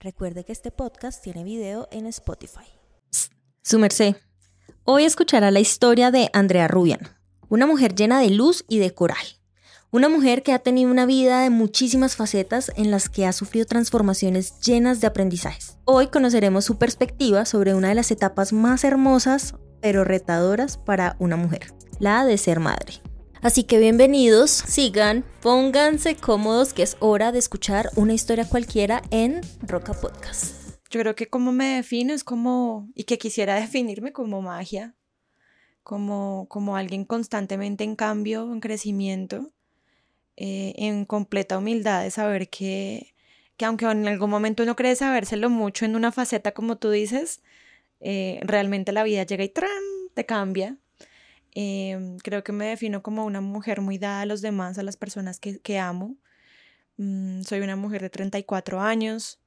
Recuerde que este podcast tiene video en Spotify. Su merced. Hoy escuchará la historia de Andrea Rubian, una mujer llena de luz y de coraje. Una mujer que ha tenido una vida de muchísimas facetas en las que ha sufrido transformaciones llenas de aprendizajes. Hoy conoceremos su perspectiva sobre una de las etapas más hermosas pero retadoras para una mujer, la de ser madre. Así que bienvenidos, sigan, pónganse cómodos que es hora de escuchar una historia cualquiera en Roca Podcast. Yo creo que como me defino es como, y que quisiera definirme como magia, como, como alguien constantemente en cambio, en crecimiento, eh, en completa humildad de saber que, que aunque en algún momento uno cree sabérselo mucho en una faceta como tú dices, eh, realmente la vida llega y ¡tran! te cambia Em, creo que me defino como una mujer muy dada a los demás, a las personas que, que amo. Mm, soy una mujer de 34 años.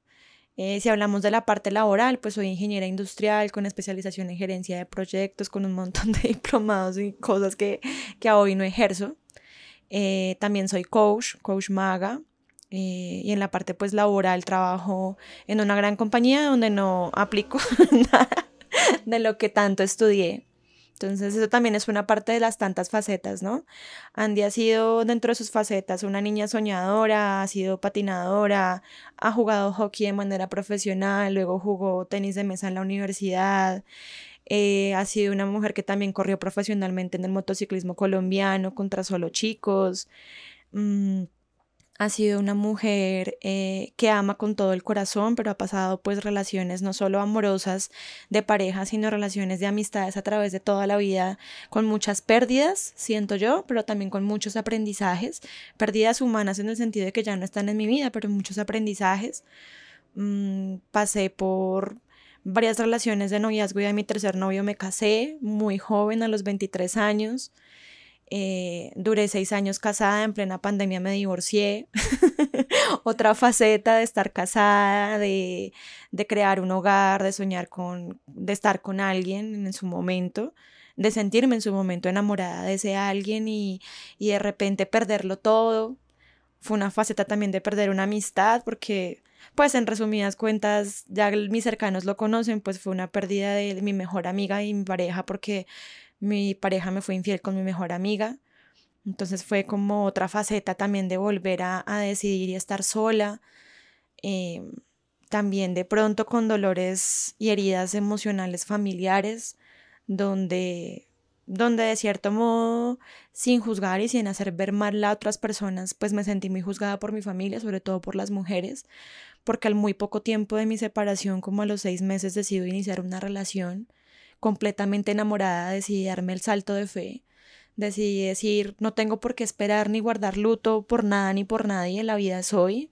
Eh, si hablamos de la parte laboral, pues soy ingeniera industrial con especialización en gerencia de proyectos, con un montón de diplomados y cosas que, que hoy no ejerzo. Eh, también soy coach, coach maga. Eh, y en la parte pues laboral trabajo en una gran compañía donde no aplico nada de lo que tanto estudié. Entonces eso también es una parte de las tantas facetas, ¿no? Andy ha sido dentro de sus facetas una niña soñadora, ha sido patinadora, ha jugado hockey de manera profesional, luego jugó tenis de mesa en la universidad, eh, ha sido una mujer que también corrió profesionalmente en el motociclismo colombiano contra solo chicos. Mm, ha sido una mujer eh, que ama con todo el corazón, pero ha pasado pues relaciones no solo amorosas de pareja, sino relaciones de amistades a través de toda la vida, con muchas pérdidas, siento yo, pero también con muchos aprendizajes, pérdidas humanas en el sentido de que ya no están en mi vida, pero muchos aprendizajes. Mm, pasé por varias relaciones de noviazgo y a mi tercer novio me casé muy joven, a los 23 años. Eh, duré seis años casada, en plena pandemia me divorcié. Otra faceta de estar casada, de, de, crear un hogar, de soñar con, de estar con alguien en su momento, de sentirme en su momento enamorada de ese alguien y, y de repente perderlo todo. Fue una faceta también de perder una amistad porque pues en resumidas cuentas, ya mis cercanos lo conocen, pues fue una pérdida de mi mejor amiga y mi pareja porque mi pareja me fue infiel con mi mejor amiga. Entonces fue como otra faceta también de volver a, decidir y estar sola. Em, también de pronto con dolores y heridas emocionales familiares, donde, donde de cierto modo, sin juzgar y sin hacer ver mal a otras personas, pues me sentí muy juzgada por mi familia, sobre todo por las mujeres, porque al muy poco tiempo de mi separación, como a los seis meses, decido iniciar una relación completamente enamorada, decidí darme el salto de fe, decidí decir, no tengo por qué esperar ni guardar luto por nada ni por nadie, en la vida soy.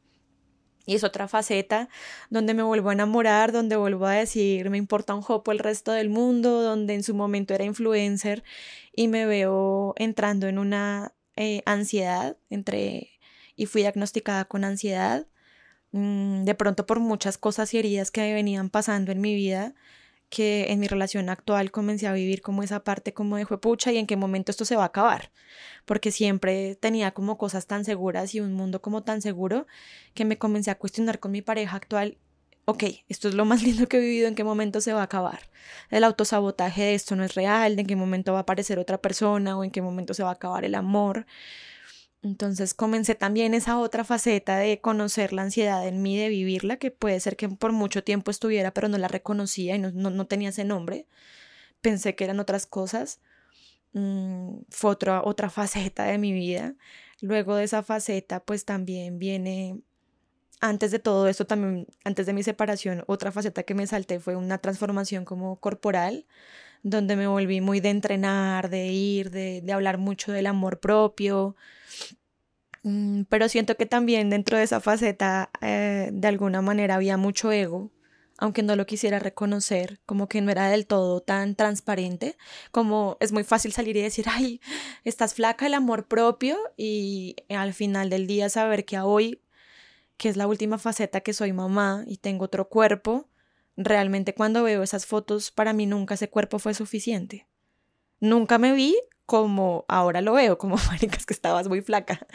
Y es otra faceta donde me vuelvo a enamorar, donde vuelvo a decir, me importa un jopo el resto del mundo, donde en su momento era influencer y me veo entrando en una eh, ansiedad entre y fui diagnosticada con ansiedad, mm, de pronto por muchas cosas y heridas que venían pasando en mi vida que en mi relación actual comencé a vivir como esa parte como de pucha y en qué momento esto se va a acabar, porque siempre tenía como cosas tan seguras y un mundo como tan seguro que me comencé a cuestionar con mi pareja actual, ok, esto es lo más lindo que he vivido, en qué momento se va a acabar, el autosabotaje de esto no es real, en qué momento va a aparecer otra persona o en qué momento se va a acabar el amor, entonces comencé también esa otra faceta de conocer la ansiedad en mí, de vivirla, que puede ser que por mucho tiempo estuviera, pero no la reconocía y no, no, tenía ese nombre. Pensé que eran otras cosas. Mm, fue otra, otra faceta de mi vida. Luego de esa faceta, pues también viene, antes de todo esto, también, antes de mi separación, otra faceta que me salté fue una transformación como corporal donde me volví muy de entrenar, de ir, de, hablar mucho del amor propio, mm, pero siento que también dentro de esa faceta eh, de alguna manera había mucho ego, aunque no lo quisiera reconocer, como que no era del todo tan transparente, como es muy fácil salir y decir, ay, estás flaca, el amor propio, y al final del día saber que hoy, que es la última faceta que soy mamá y tengo otro cuerpo, realmente cuando veo esas fotos, para mí nunca ese cuerpo fue suficiente. Nunca me vi como ahora lo veo, como Marica, es que estabas muy flaca.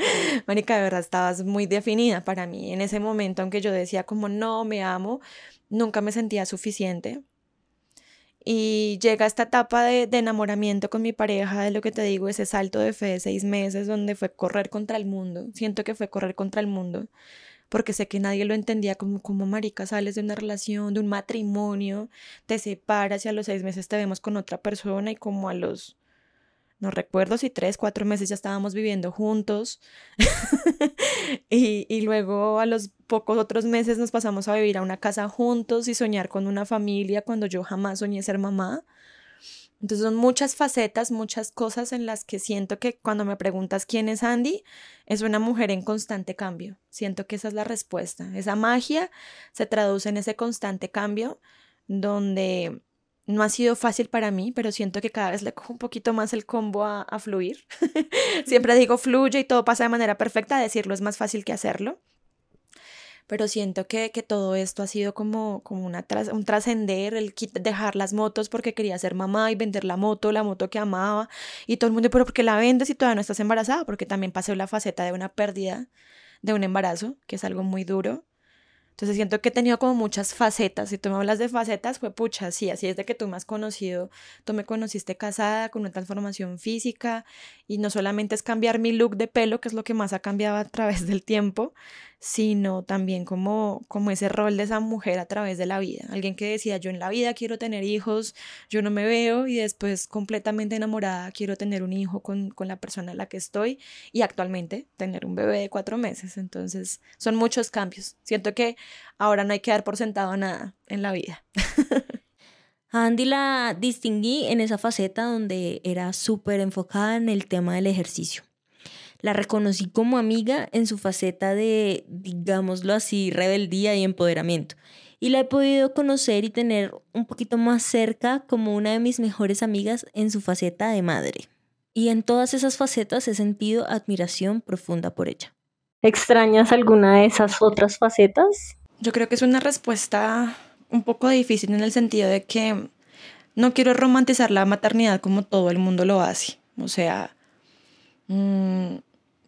Marica, de verdad, estabas muy definida para mí. En ese momento, aunque yo decía como no, me amo, nunca me sentía suficiente. Y llega esta etapa de, de, enamoramiento con mi pareja, de lo que te digo, ese salto de fe de seis meses donde fue correr contra el mundo. Siento que fue correr contra el mundo porque sé que nadie lo entendía como, como marica, sales de una relación, de un matrimonio, te separas y a los seis meses te vemos con otra persona y como a los, no recuerdo si tres, cuatro meses ya estábamos viviendo juntos y, y luego a los pocos otros meses nos pasamos a vivir a una casa juntos y soñar con una familia cuando yo jamás soñé ser mamá. Entonces son muchas facetas, muchas cosas en las que siento que cuando me preguntas quién es Andy, es una mujer en constante cambio. Siento que esa es la respuesta. Esa magia se traduce en ese constante cambio donde no ha sido fácil para mí, pero siento que cada vez le cojo un poquito más el combo a, fluir. Siempre digo fluye y todo pasa de manera perfecta, decirlo es más fácil que hacerlo pero siento que, que todo esto ha sido como, como una un trascender, el dejar las motos porque quería ser mamá y vender la moto, la moto que amaba, y todo el mundo, pero ¿por qué la vendes si todavía no estás embarazada? Porque también pasé la faceta de una pérdida de un embarazo, que es algo muy duro. Entonces siento que he tenido como muchas facetas. Si tú me hablas de facetas, fue pucha, sí, así es de que tú me has conocido. Tú me conociste casada con una transformación física y no solamente es cambiar mi look de pelo, que es lo que más ha cambiado a través del tiempo, sino también como, como ese rol de esa mujer a través de la vida. Alguien que decía, yo en la vida quiero tener hijos, yo no me veo y después completamente enamorada quiero tener un hijo con, con la persona en la que estoy y actualmente tener un bebé de cuatro meses. Entonces son muchos cambios. Siento que ahora no hay que dar por sentado nada en la vida. A Andy la distinguí en esa faceta donde era súper enfocada en el tema del ejercicio la reconocí como amiga en su faceta de, digámoslo así, rebeldía y empoderamiento. Y la he podido conocer y tener un poquito más cerca como una de mis mejores amigas en su faceta de madre. Y en todas esas facetas he sentido admiración profunda por ella. ¿Extrañas alguna de esas otras facetas? Yo creo que es una respuesta un poco difícil en el sentido de que no quiero romantizar la maternidad como todo el mundo lo hace. O sea, mmm,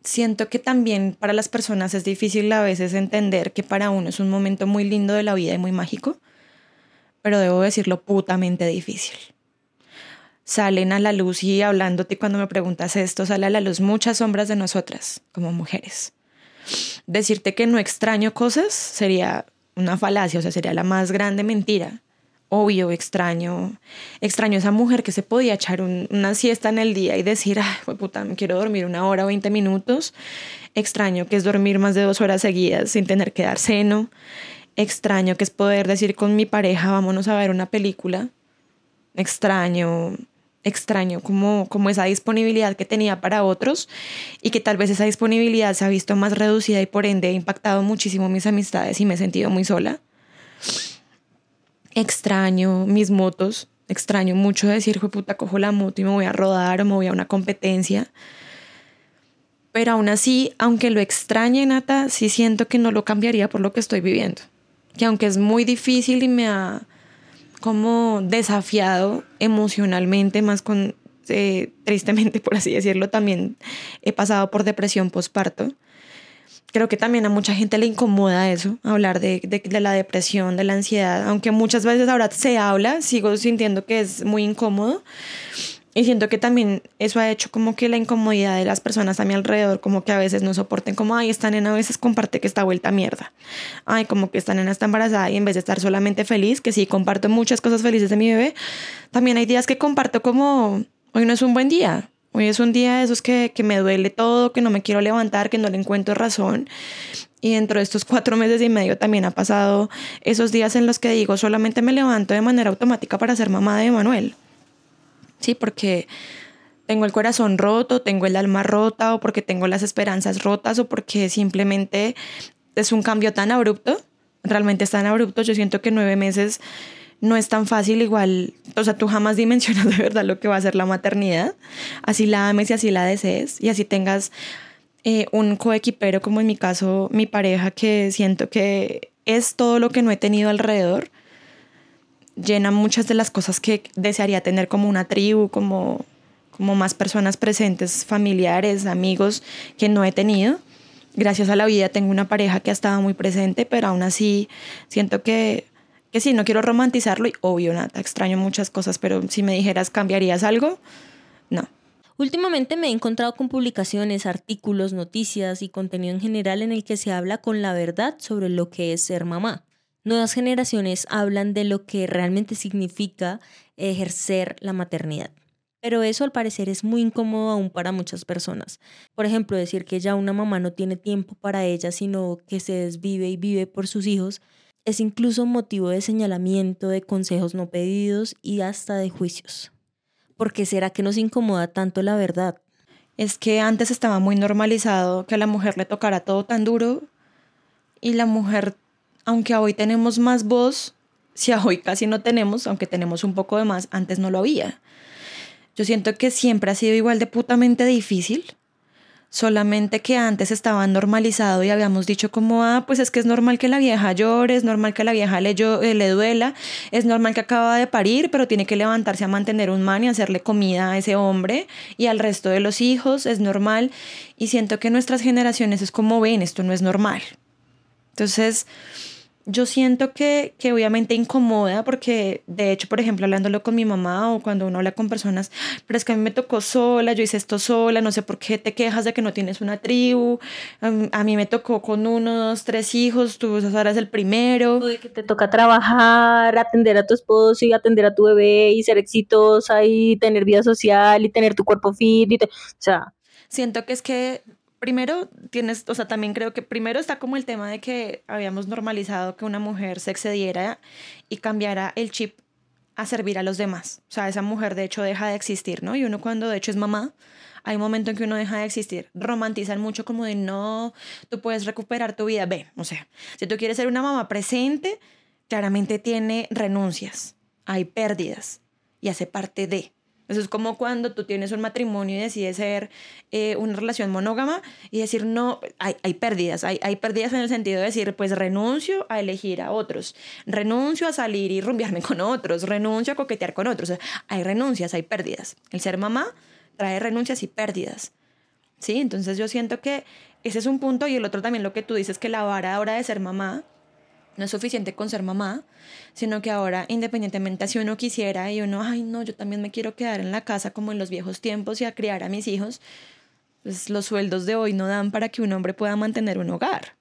siento que también para las personas es difícil a veces entender que para uno es un momento muy lindo de la vida y muy mágico, pero debo decirlo putamente difícil. Salen a la luz y hablándote cuando me preguntas esto, sale a la luz muchas sombras de nosotras como mujeres. Decirte que no extraño cosas sería una falacia, o sea, sería la más grande mentira obvio, extraño, extraño esa mujer que se podía echar una siesta en el día y decir, ay, puta, me quiero dormir una hora o 20 minutos. Extraño que es dormir más de dos horas seguidas sin tener que dar seno. Extraño que es poder decir con mi pareja, vámonos a ver una película. Extraño, extraño como, como esa disponibilidad que tenía para otros y que tal vez esa disponibilidad se ha visto más reducida y por ende ha impactado muchísimo mis amistades y me he sentido muy sola extraño mis motos, extraño mucho decir, puta, cojo la moto y me voy a rodar o me voy a una competencia. Pero aún así, aunque lo extrañe, Nata, sí siento que no lo cambiaría por lo que estoy viviendo. Que aunque es muy difícil y me ha como desafiado emocionalmente, más con, eh, tristemente por así decirlo, también he pasado por depresión postparto creo que también a mucha gente le incomoda eso, hablar de, de, la depresión, de la ansiedad, aunque muchas veces ahora se habla, sigo sintiendo que es muy incómodo. Y siento que también eso ha hecho como que la incomodidad de las personas a mi alrededor, como que a veces no soporten, como, ay, esta nena a veces comparte que está vuelta a mierda. Ay, como que esta nena está embarazada y en vez de estar solamente feliz, que sí, comparto muchas cosas felices de mi bebé, también hay días que comparto como, hoy no es un buen día, Hoy es un día de esos que, que me duele todo, que no me quiero levantar, que no le encuentro razón. Y dentro de estos cuatro meses y medio también ha pasado esos días en los que digo, solamente me levanto de manera automática para ser mamá de Manuel. Sí, porque tengo el corazón roto, tengo el alma rota, o porque tengo las esperanzas rotas, o porque simplemente es un cambio tan abrupto. Realmente es tan abrupto. Yo siento que nueve meses no es tan fácil igual, o sea, tú jamás dimensionas de verdad lo que va a ser la maternidad, así la ames y así la desees y así tengas eh, un coequipero como en mi caso mi pareja que siento que es todo lo que no he tenido alrededor, llena muchas de las cosas que desearía tener como una tribu, como como más personas presentes, familiares, amigos que no he tenido. Gracias a la vida tengo una pareja que ha estado muy presente, pero aún así siento que, que sí, no quiero romantizarlo y obvio, nada, extraño muchas cosas, pero si me dijeras, ¿cambiarías algo? No. Últimamente me he encontrado con publicaciones, artículos, noticias y contenido en general en el que se habla con la verdad sobre lo que es ser mamá. Nuevas generaciones hablan de lo que realmente significa ejercer la maternidad. Pero eso al parecer es muy incómodo aún para muchas personas. Por ejemplo, decir que ya una mamá no tiene tiempo para ella, sino que se desvive y vive por sus hijos, es incluso motivo de señalamiento, de consejos no pedidos y hasta de juicios. ¿Por qué será que nos incomoda tanto la verdad? Es que antes estaba muy normalizado que a la mujer le tocara todo tan duro y la mujer aunque hoy tenemos más voz, si hoy casi no tenemos, aunque tenemos un poco de más, antes no lo había. Yo siento que siempre ha sido igual de putamente difícil, solamente que antes estaba normalizado y habíamos dicho como, ah, pues es que es normal que la vieja llore, es normal que la vieja le, eh, le duela, es normal que acaba de parir, pero tiene que levantarse a mantener un man y hacerle comida a ese hombre y al resto de los hijos, es normal. Y siento que nuestras generaciones es como, ven, esto no es normal. Entonces, yo siento que, que obviamente incomoda porque de hecho, por ejemplo, hablándolo con mi mamá o cuando uno habla con personas, pero es que a mí me tocó sola, yo hice esto sola, no sé por qué te quejas de que no tienes una tribu, a mí me tocó con uno, dos, tres hijos, tú ahora es el primero. de que te toca trabajar, atender a tu esposo y atender a tu bebé y ser exitosa y tener vida social y tener tu cuerpo fit, y o sea... Siento que es que primero tienes, o sea, también creo que primero está como el tema de que habíamos normalizado que una mujer se excediera y cambiara el chip a servir a los demás. O sea, esa mujer de hecho deja de existir, ¿no? Y uno cuando de hecho es mamá, hay un momento en que uno deja de existir. Romantizan mucho como de no, tú puedes recuperar tu vida. Ve, o sea, si tú quieres ser una mamá presente, claramente tiene renuncias, hay pérdidas y hace parte de. Eso es como cuando tú tienes un matrimonio y decides ser eh, una relación monógama y decir, no, hay, hay pérdidas, hay, hay, pérdidas en el sentido de decir, pues renuncio a elegir a otros, renuncio a salir y rumbearme con otros, renuncio a coquetear con otros. hay renuncias, hay pérdidas. El ser mamá trae renuncias y pérdidas. ¿Sí? Entonces yo siento que ese es un punto y el otro también lo que tú dices, que la vara ahora de ser mamá no es suficiente con ser mamá, sino que ahora, independientemente si uno quisiera y uno, ay, no, yo también me quiero quedar en la casa como en los viejos tiempos y a criar a mis hijos, pues los sueldos de hoy no dan para que un hombre pueda mantener un hogar.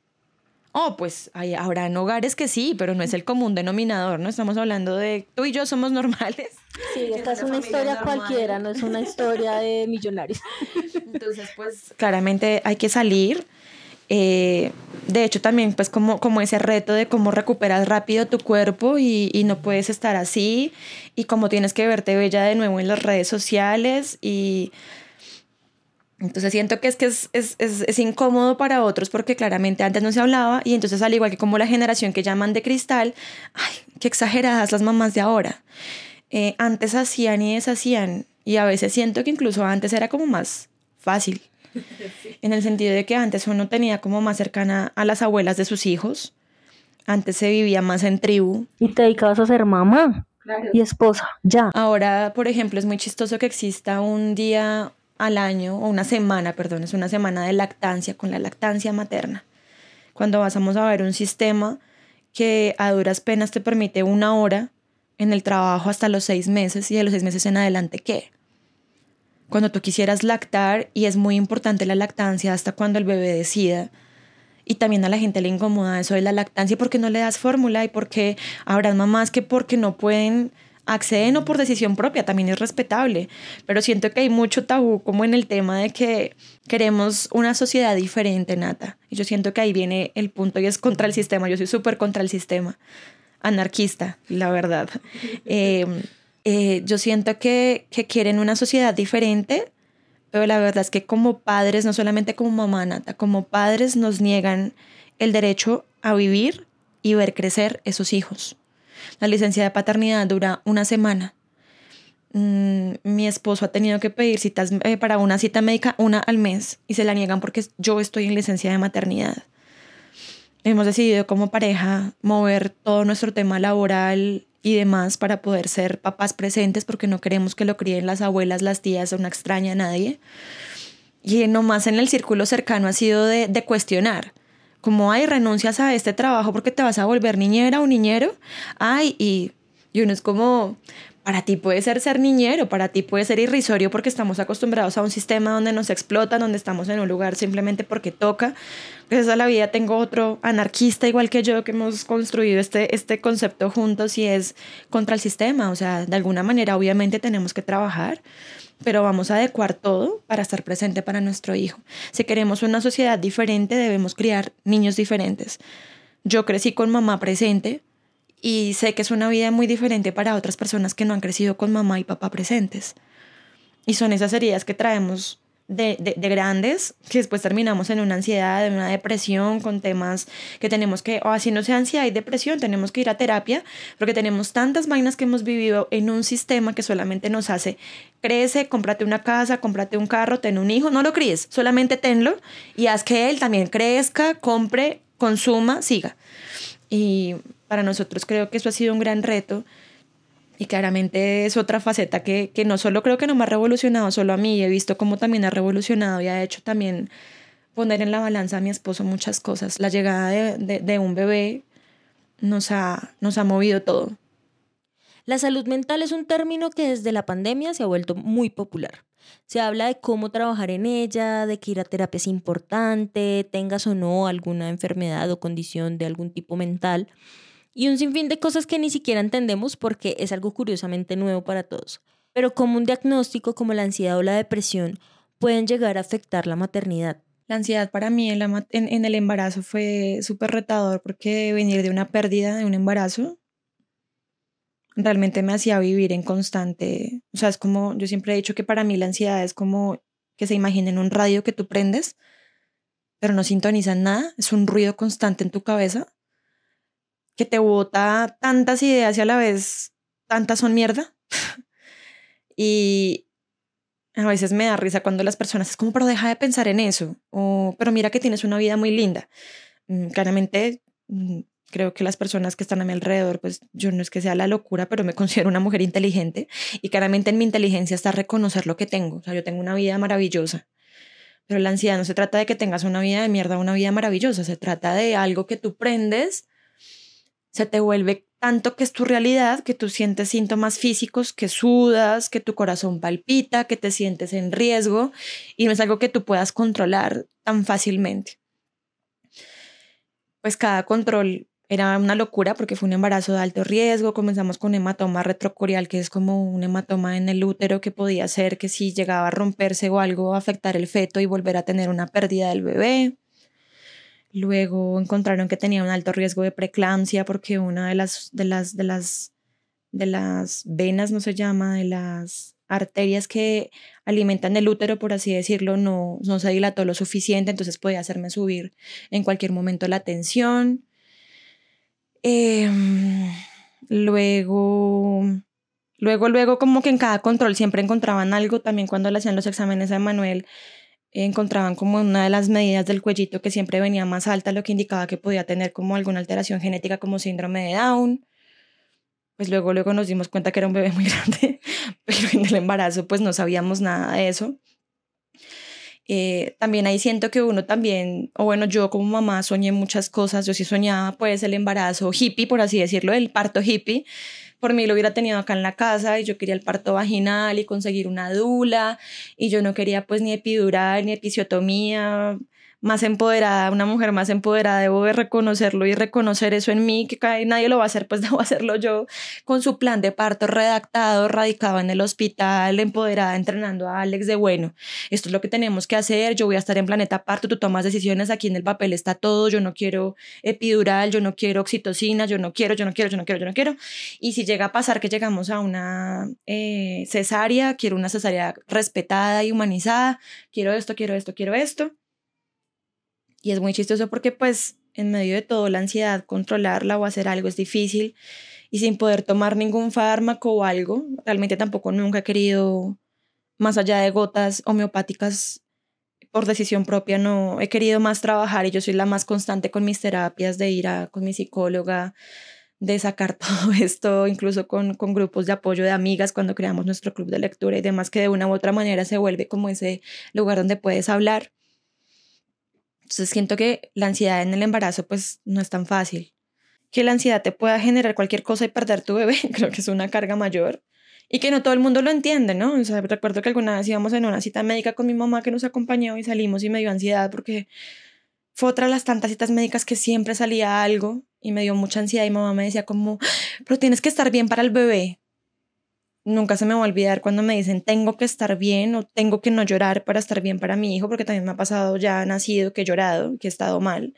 Oh, pues hay, habrán hogares que sí, pero no es el común denominador, ¿no? Estamos hablando de tú y yo somos normales. Sí, esta es una historia cualquiera, no es una historia de millonarios. Entonces, pues claramente hay que salir eh, de hecho, también pues como, como ese reto de cómo recuperas rápido tu cuerpo y, no puedes estar así y cómo tienes que verte bella de nuevo en las redes sociales y entonces siento que es que es, es, es, es, incómodo para otros porque claramente antes no se hablaba y entonces al igual que como la generación que llaman de cristal, ay, qué exageradas las mamás de ahora. Eh, antes hacían y deshacían y a veces siento que incluso antes era como más fácil en el sentido de que antes uno tenía como más cercana a las abuelas de sus hijos, antes se vivía más en tribu. Y te dedicabas a ser mamá y esposa, ya. Ahora, por ejemplo, es muy chistoso que exista un día al año, o una semana, perdón, es una semana de lactancia con la lactancia materna. Cuando vamos a ver un sistema que a duras penas te permite una hora en el trabajo hasta los seis meses y de los seis meses en adelante, ¿qué? Cuando tú quisieras lactar y es muy importante la lactancia hasta cuando el bebé decida. Y también a la gente le incomoda eso de la lactancia porque no le das fórmula y porque habrá mamás que porque no pueden acceden o por decisión propia, también es respetable, pero siento que hay mucho tabú como en el tema de que queremos una sociedad diferente, Nata. Y yo siento que ahí viene el punto y es contra el sistema, yo soy súper contra el sistema, anarquista, la verdad. Eh, eh, yo siento que, que quieren una sociedad diferente, pero la verdad es que como padres, no solamente como mamá Nata, como padres nos niegan el derecho a vivir y ver crecer esos hijos. La licencia de paternidad dura una semana. Mm, mi esposo ha tenido que pedir citas eh, para una cita médica una al mes y se la niegan porque yo estoy en licencia de maternidad. Hemos decidido como pareja mover todo nuestro tema laboral y demás para poder ser papás presentes porque no queremos que lo críen las abuelas, las tías o una extraña a nadie. Y nomás en el círculo cercano ha sido de, de cuestionar como, ay, renuncias a este trabajo porque te vas a volver niñera o niñero. Ay, y, y uno es como, para ti puede ser ser niñero, para ti puede ser irrisorio porque estamos acostumbrados a un sistema donde nos explotan, donde estamos en un lugar simplemente porque toca. Gracias a la vida tengo otro anarquista igual que yo que hemos construido este, este concepto juntos y es contra el sistema. O sea, de alguna manera obviamente tenemos que trabajar, pero vamos a adecuar todo para estar presente para nuestro hijo. Si queremos una sociedad diferente, debemos criar niños diferentes. Yo crecí con mamá presente, y sé que es una vida muy diferente para otras personas que no han crecido con mamá y papá presentes. Y son esas heridas que traemos de, de, grandes, que después terminamos en una ansiedad, en una depresión, con temas que tenemos que, o así no sea ansiedad y depresión, tenemos que ir a terapia, porque tenemos tantas vainas que hemos vivido en un sistema que solamente nos hace, crece, cómprate una casa, cómprate un carro, ten un hijo, no lo críes, solamente tenlo y haz que él también crezca, compre, consuma, siga. Y para nosotros creo que eso ha sido un gran reto y claramente es otra faceta que, que no solo creo que no me ha revolucionado solo a mí, he visto cómo también ha revolucionado y ha hecho también poner en la balanza a mi esposo muchas cosas. La llegada de, de, un bebé nos ha, nos ha movido todo. La salud mental es un término que desde la pandemia se ha vuelto muy popular. Se habla de cómo trabajar en ella, de que ir a terapia es importante, tengas o no alguna enfermedad o condición de algún tipo mental y un sinfín de cosas que ni siquiera entendemos porque es algo curiosamente nuevo para todos. Pero como un diagnóstico como la ansiedad o la depresión pueden llegar a afectar la maternidad. La ansiedad para mí en, el embarazo fue súper retador porque venir de una pérdida de un embarazo realmente me hacía vivir en constante, o sea, es como, yo siempre he dicho que para mí la ansiedad es como que se imaginen un radio que tú prendes, pero no sintonizan nada, es un ruido constante en tu cabeza que te bota tantas ideas y a la vez tantas son mierda. y a veces me da risa cuando las personas es como, pero deja de pensar en eso, o pero mira que tienes una vida muy linda. Mm, claramente, mm, creo que las personas que están a mi alrededor, pues yo no es que sea la locura, pero me considero una mujer inteligente y claramente en mi inteligencia está reconocer lo que tengo. O sea, yo tengo una vida maravillosa. Pero la ansiedad no se trata de que tengas una vida de mierda una vida maravillosa, se trata de algo que tú prendes se te vuelve tanto que es tu realidad, que tú sientes síntomas físicos, que sudas, que tu corazón palpita, que te sientes en riesgo y no es algo que tú puedas controlar tan fácilmente. Pues cada control era una locura porque fue un embarazo de alto riesgo. Comenzamos con hematoma retrocorial, que es como un hematoma en el útero que podía ser que si llegaba a romperse o algo afectar el feto y volver a tener una pérdida del bebé. Luego encontraron que tenía un alto riesgo de preeclampsia porque una de las, de las, de las, de las venas, no se llama, de las arterias que alimentan el útero, por así decirlo, no, no se dilató lo suficiente, entonces podía hacerme subir en cualquier momento la tensión. Em, luego, luego, luego, como que en cada control siempre encontraban algo, también cuando le hacían los exámenes a Manuel, encontraban como una de las medidas del cuellito que siempre venía más alta, lo que indicaba que podía tener como alguna alteración genética como síndrome de Down. Pues luego, luego nos dimos cuenta que era un bebé muy grande, pero en el embarazo pues no sabíamos nada de eso. Eh, también ahí siento que uno también, o bueno, yo como mamá soñé muchas cosas, yo sí soñaba pues el embarazo hippie, por así decirlo, el parto hippie, por mí lo hubiera tenido acá en la casa y yo quería el parto vaginal y conseguir una dula y yo no quería pues ni epidural ni episiotomía más empoderada, una mujer más empoderada, debo de reconocerlo y reconocer eso en mí, que nadie lo va a hacer, pues debo hacerlo yo, con su plan de parto redactado, radicado en el hospital, empoderada, entrenando a Alex de bueno, esto es lo que tenemos que hacer, yo voy a estar en Planeta Parto, tú tomas decisiones, aquí en el papel está todo, yo no quiero epidural, yo no quiero oxitocina, yo no quiero, yo no quiero, yo no quiero, yo no quiero, y si llega a pasar que llegamos a una eh, cesárea, quiero una cesárea respetada y humanizada, quiero esto, quiero esto, quiero esto, y es muy chistoso porque pues en medio de todo la ansiedad, controlarla o hacer algo es difícil y sin poder tomar ningún fármaco o algo, realmente tampoco nunca he querido, más allá de gotas homeopáticas por decisión propia, no he querido más trabajar y yo soy la más constante con mis terapias de ir a, con mi psicóloga, de sacar todo esto, incluso con, con, grupos de apoyo de amigas cuando creamos nuestro club de lectura y demás, que de una u otra manera se vuelve como ese lugar donde puedes hablar. Entonces siento que la ansiedad en el embarazo pues no es tan fácil. Que la ansiedad te pueda generar cualquier cosa y perder tu bebé, creo que es una carga mayor. Y que no todo el mundo lo entiende, ¿no? O sea, recuerdo que alguna vez íbamos en una cita médica con mi mamá que nos acompañó y salimos y me dio ansiedad porque fue otra de las tantas citas médicas que siempre salía algo y me dio mucha ansiedad y mamá me decía como, pero tienes que estar bien para el bebé. Nunca se me va a olvidar cuando me dicen tengo que estar bien o tengo que no llorar para estar bien para mi hijo, porque también me ha pasado ya nacido que he llorado, que he estado mal.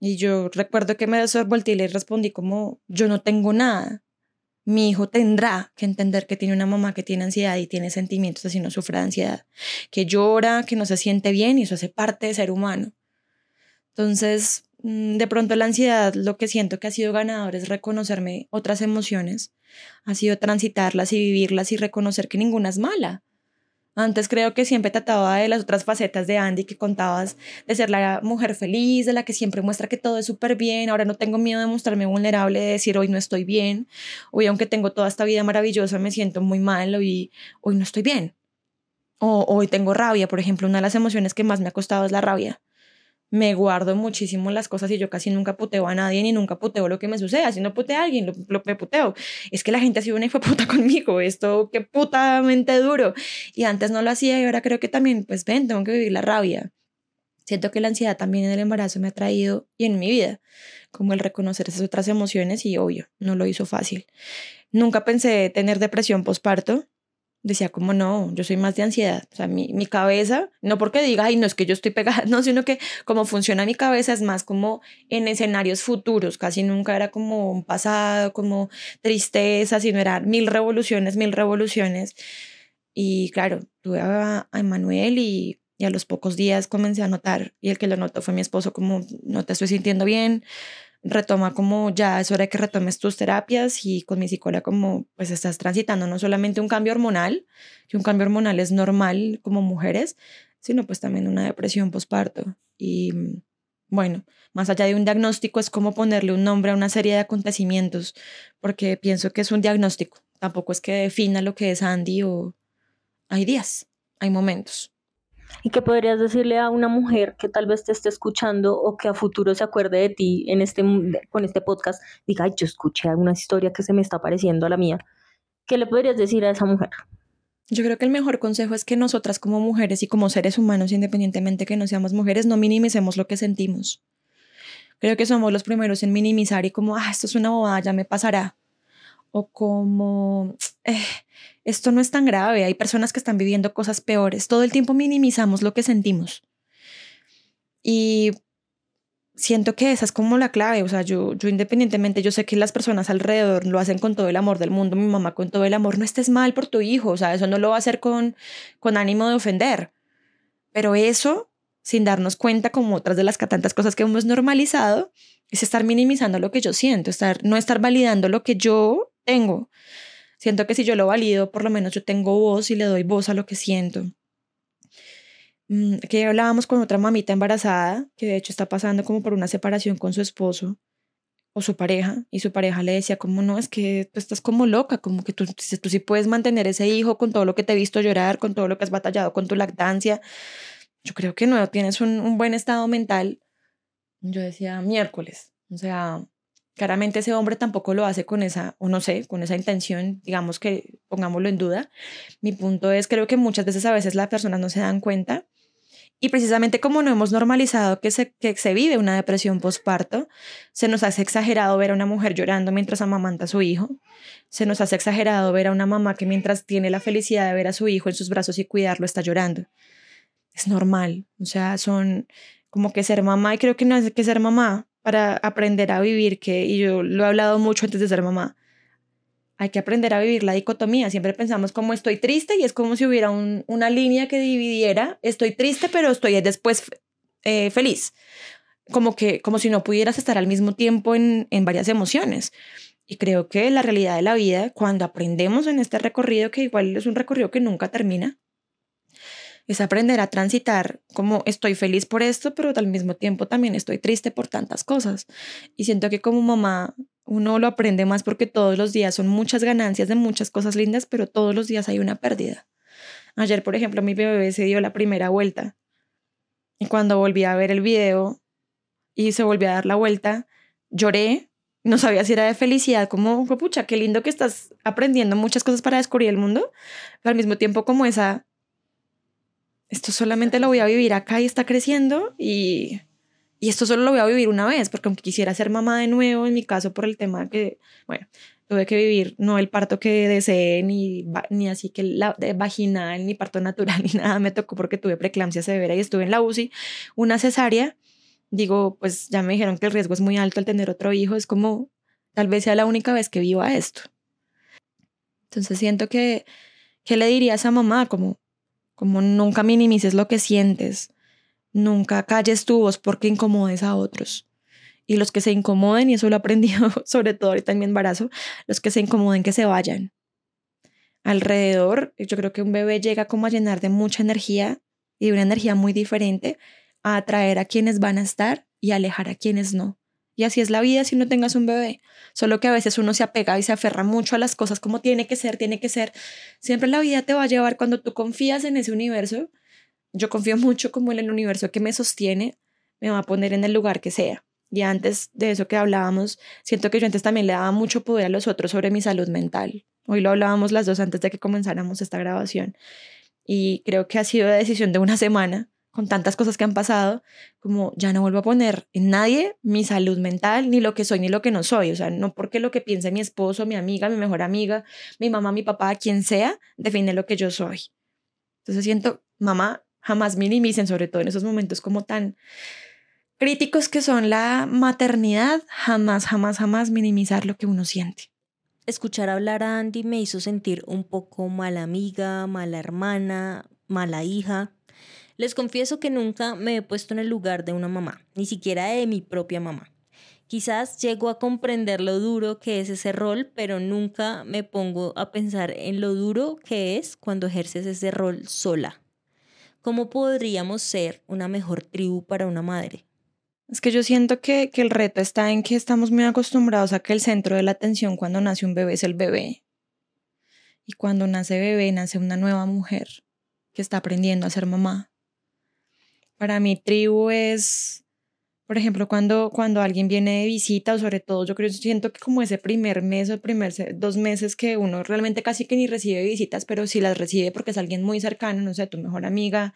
Y yo recuerdo que me volteé y le respondí como, yo no tengo nada. Mi hijo tendrá que entender que tiene una mamá que tiene ansiedad y tiene sentimientos así no sufre de ansiedad, que llora, que no se siente bien y eso hace parte de ser humano. Entonces, de pronto la ansiedad, lo que siento que ha sido ganador es reconocerme otras emociones, ha sido transitarlas y vivirlas y reconocer que ninguna es mala. Antes creo que siempre trataba de las otras facetas de Andy que contabas, de ser la mujer feliz, de la que siempre muestra que todo es súper bien. Ahora no tengo miedo de mostrarme vulnerable, de decir hoy no estoy bien. Hoy, aunque tengo toda esta vida maravillosa, me siento muy mal. Hoy, hoy no estoy bien. O hoy tengo rabia, por ejemplo. Una de las emociones que más me ha costado es la rabia me guardo muchísimo las cosas y yo casi nunca puteo a nadie ni nunca puteo lo que me suceda. Si no puteo a alguien, lo, lo puteo. Es que la gente ha sido una hijo puta conmigo. Esto qué putamente duro. Y antes no lo hacía y ahora creo que también, pues ven, tengo que vivir la rabia. Siento que la ansiedad también en el embarazo me ha traído y en mi vida, como el reconocer esas otras emociones y obvio, no lo hizo fácil. Nunca pensé tener depresión postparto decía como no, yo soy más de ansiedad. O sea, mi, mi, cabeza, no porque diga, ay, no es que yo estoy pegada, no, sino que como funciona mi cabeza es más como en escenarios futuros, casi nunca era como un pasado, como tristeza, sino eran mil revoluciones, mil revoluciones. Y claro, tuve a, a Emanuel y, y a los pocos días comencé a notar, y el que lo notó fue mi esposo, como no te estoy sintiendo bien, retoma como ya es hora de que retomes tus terapias y con mi psicóloga como pues estás transitando no solamente un cambio hormonal, que un cambio hormonal es normal como mujeres, sino pues también una depresión postparto. Y bueno, más allá de un diagnóstico es como ponerle un nombre a una serie de acontecimientos, porque pienso que es un diagnóstico, tampoco es que defina lo que es Andy o hay días, hay momentos. ¿Y qué podrías decirle a una mujer que tal vez te esté escuchando o que a futuro se acuerde de ti en este, con este podcast? Diga, yo escuché alguna historia que se me está pareciendo a la mía. ¿Qué le podrías decir a esa mujer? Yo creo que el mejor consejo es que nosotras como mujeres y como seres humanos, independientemente que no seamos mujeres, no minimicemos lo que sentimos. Creo que somos los primeros en minimizar y como, ah, esto es una bobada, ya me pasará. O como, eh, esto no es tan grave, hay personas que están viviendo cosas peores, todo el tiempo minimizamos lo que sentimos. Y siento que esa es como la clave, o sea, yo, yo independientemente, yo sé que las personas alrededor lo hacen con todo el amor del mundo, mi mamá con todo el amor, no estés mal por tu hijo, o sea, eso no lo va a hacer con, con ánimo de ofender, pero eso, sin darnos cuenta, como otras de las tantas cosas que hemos normalizado, es estar minimizando lo que yo siento, estar, no estar validando lo que yo tengo. Siento que si yo lo valido, por lo menos yo tengo voz y le doy voz a lo que siento. Mm, que hablábamos con otra mamita embarazada, que de hecho está pasando como por una separación con su esposo o su pareja, y su pareja le decía como, no, es que tú estás como loca, como que tú, tú sí puedes mantener ese hijo con todo lo que te he visto llorar, con todo lo que has batallado con tu lactancia. Yo creo que no, tienes un, un buen estado mental. Yo decía, miércoles, o sea, Claramente ese hombre tampoco lo hace con esa, o no sé, con esa intención, digamos que pongámoslo en duda. Mi punto es, creo que muchas veces a veces las personas no se dan cuenta y precisamente como no hemos normalizado que se, que se vive una depresión postparto, se nos hace exagerado ver a una mujer llorando mientras amamanta a su hijo. Se nos hace exagerado ver a una mamá que mientras tiene la felicidad de ver a su hijo en sus brazos y cuidarlo está llorando. Es normal. O sea, son como que ser mamá y creo que no es que ser mamá para aprender a vivir, que, y yo lo he hablado mucho antes de ser mamá, hay que aprender a vivir la dicotomía. Siempre pensamos como estoy triste y es como si hubiera una línea que dividiera, estoy triste pero estoy después eh, feliz. Como, que, como si no pudieras estar al mismo tiempo en, en varias emociones. Y creo que la realidad de la vida, cuando aprendemos en este recorrido, que igual es un recorrido que nunca termina, es aprender a transitar como estoy feliz por esto, pero al mismo tiempo también estoy triste por tantas cosas. Y siento que como mamá uno lo aprende más porque todos los días son muchas ganancias de muchas cosas lindas, pero todos los días hay una pérdida. Ayer, por ejemplo, mi bebé se dio la primera vuelta y cuando volví a ver el video y se volvió a dar la vuelta, lloré. No sabía si era de felicidad, como, pucha, qué lindo que estás aprendiendo muchas cosas para descubrir el mundo, pero al mismo tiempo como esa, esto solamente lo voy a vivir acá y está creciendo y y esto solo lo voy a vivir una vez, porque aunque quisiera ser mamá de nuevo, en mi caso por el tema que, bueno, tuve que vivir no el parto que deseé, ni, ni así que la vaginal, ni parto natural, ni nada, me tocó porque tuve preeclampsia severa y estuve en la UCI, una cesárea, digo, pues ya me dijeron que el riesgo es muy alto al tener otro hijo, es como, tal vez sea la única vez que viva esto. Entonces siento que, ¿qué le diría a esa mamá? Como, como nunca minimices lo que sientes, Nunca calles tu voz porque incomodes a otros. Y los que se incomoden, y eso lo he aprendido sobre todo ahorita en mi embarazo, los que se incomoden que se vayan. Alrededor, yo creo que un bebé llega como a llenar de mucha energía y de una energía muy diferente a atraer a quienes van a estar y alejar a quienes no. Y así es la vida si no tengas un bebé. Solo que a veces uno se apega y se aferra mucho a las cosas como tiene que ser, tiene que ser. Siempre la vida te va a llevar cuando tú confías en ese universo yo confío mucho como en el universo que me sostiene, me va a poner en el lugar que sea. Y antes de eso que hablábamos, siento que yo antes también le daba mucho poder a los otros sobre mi salud mental. Hoy lo hablábamos las dos antes de que comenzáramos esta grabación. Y creo que ha sido la decisión de una semana, con tantas cosas que han pasado, como ya no vuelvo a poner en nadie mi salud mental, ni lo que soy, ni lo que no soy. O sea, no porque lo que piense mi esposo, mi amiga, mi mejor amiga, mi mamá, mi papá, quien sea, define lo que yo soy. Entonces siento, mamá, jamás minimicen, sobre todo en esos momentos como tan críticos que son la maternidad, jamás, jamás, jamás minimizar lo que uno siente. Escuchar hablar a Andy me hizo sentir un poco mala amiga, mala hermana, mala hija. Les confieso que nunca me he puesto en el lugar de una mamá, ni siquiera de mi propia mamá. Quizás llego a comprender lo duro que es ese rol, pero nunca me pongo a pensar en lo duro que es cuando ejerces ese rol sola. ¿Cómo podríamos ser una mejor tribu para una madre? Es que yo siento que, que, el reto está en que estamos muy acostumbrados a que el centro de la atención cuando nace un bebé es el bebé. Y cuando nace bebé, nace una nueva mujer que está aprendiendo a ser mamá. Para mí, tribu es por ejemplo, cuando, cuando alguien viene de visita, o sobre todo yo creo, siento que como ese primer mes o primer dos meses que uno realmente casi que ni recibe visitas, pero si las recibe porque es alguien muy cercano, no sé, tu mejor amiga,